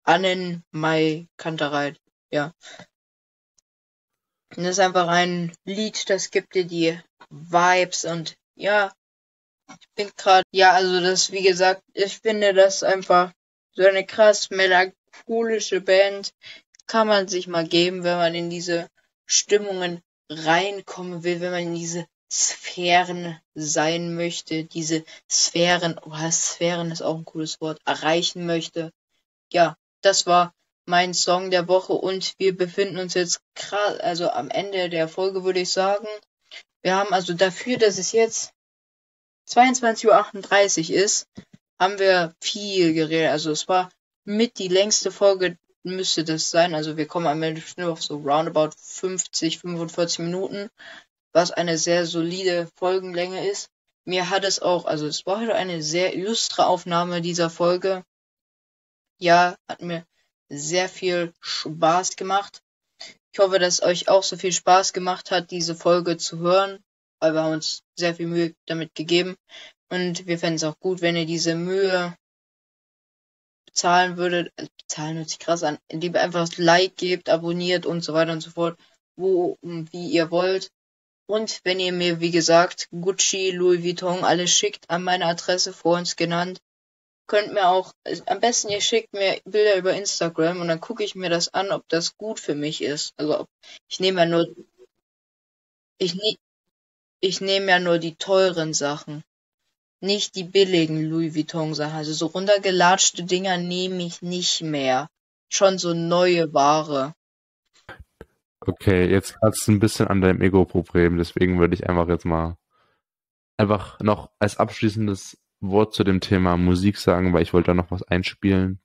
Annen Mai Kantereit, ja. Und das ist einfach ein Lied, das gibt dir die Vibes und ja, ich bin gerade, ja, also das, wie gesagt, ich finde das einfach so eine krass melancholische Band. Kann man sich mal geben, wenn man in diese Stimmungen reinkommen will, wenn man in diese Sphären sein möchte, diese Sphären, oh, Sphären ist auch ein cooles Wort, erreichen möchte. Ja, das war mein Song der Woche und wir befinden uns jetzt gerade, also am Ende der Folge würde ich sagen. Wir haben also dafür, dass es jetzt 22.38 Uhr ist, haben wir viel geredet. Also es war mit die längste Folge müsste das sein. Also wir kommen am Ende auf so roundabout 50, 45 Minuten, was eine sehr solide Folgenlänge ist. Mir hat es auch, also es war heute eine sehr illustre Aufnahme dieser Folge. Ja, hat mir sehr viel Spaß gemacht. Ich hoffe, dass es euch auch so viel Spaß gemacht hat, diese Folge zu hören weil wir haben uns sehr viel Mühe damit gegeben. Und wir fänden es auch gut, wenn ihr diese Mühe bezahlen würdet. Also bezahlen hört sich krass an, indem ihr einfach das Like gebt, abonniert und so weiter und so fort, wo wie ihr wollt. Und wenn ihr mir, wie gesagt, Gucci, Louis Vuitton alles schickt an meine Adresse vor uns genannt, könnt mir auch, am besten ihr schickt mir Bilder über Instagram und dann gucke ich mir das an, ob das gut für mich ist. Also ich nehme ja nur, ich, ne, ich nehme ja nur die teuren Sachen. Nicht die billigen Louis Vuitton Sachen. Also so runtergelatschte Dinger nehme ich nicht mehr. Schon so neue Ware. Okay, jetzt kratzt ein bisschen an deinem Ego-Problem, deswegen würde ich einfach jetzt mal einfach noch als abschließendes Wort zu dem Thema Musik sagen, weil ich wollte da noch was einspielen.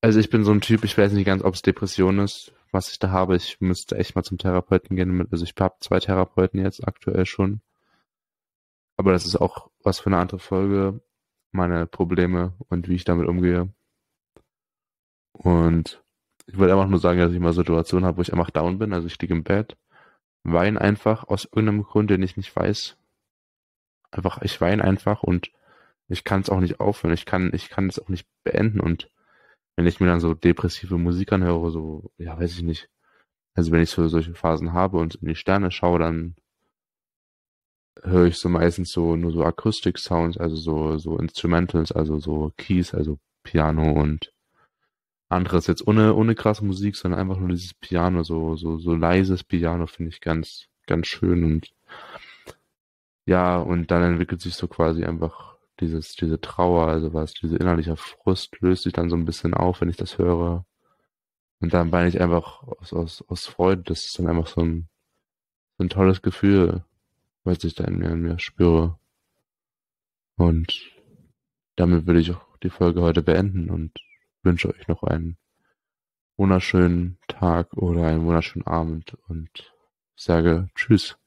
Also ich bin so ein Typ, ich weiß nicht ganz, ob es Depression ist, was ich da habe. Ich müsste echt mal zum Therapeuten gehen. Also ich habe zwei Therapeuten jetzt aktuell schon. Aber das ist auch was für eine andere Folge. Meine Probleme und wie ich damit umgehe. Und ich wollte einfach nur sagen, dass ich mal Situationen habe, wo ich einfach down bin. Also ich liege im Bett, weine einfach aus irgendeinem Grund, den ich nicht weiß. Einfach, ich weine einfach und ich kann es auch nicht aufhören. Ich kann, ich kann es auch nicht beenden und wenn ich mir dann so depressive Musik anhöre, so, ja, weiß ich nicht. Also wenn ich so solche Phasen habe und in die Sterne schaue, dann höre ich so meistens so nur so Akustik-Sounds, also so, so Instrumentals, also so Keys, also Piano und anderes jetzt ohne, ohne krasse Musik, sondern einfach nur dieses Piano, so, so, so leises Piano finde ich ganz, ganz schön und ja, und dann entwickelt sich so quasi einfach dieses, diese Trauer, also was, dieser innerliche Frust löst sich dann so ein bisschen auf, wenn ich das höre. Und dann weine ich einfach aus, aus, aus Freude. Das ist dann einfach so ein, so ein tolles Gefühl, was ich da in mir, in mir spüre. Und damit würde ich auch die Folge heute beenden und wünsche euch noch einen wunderschönen Tag oder einen wunderschönen Abend und sage Tschüss.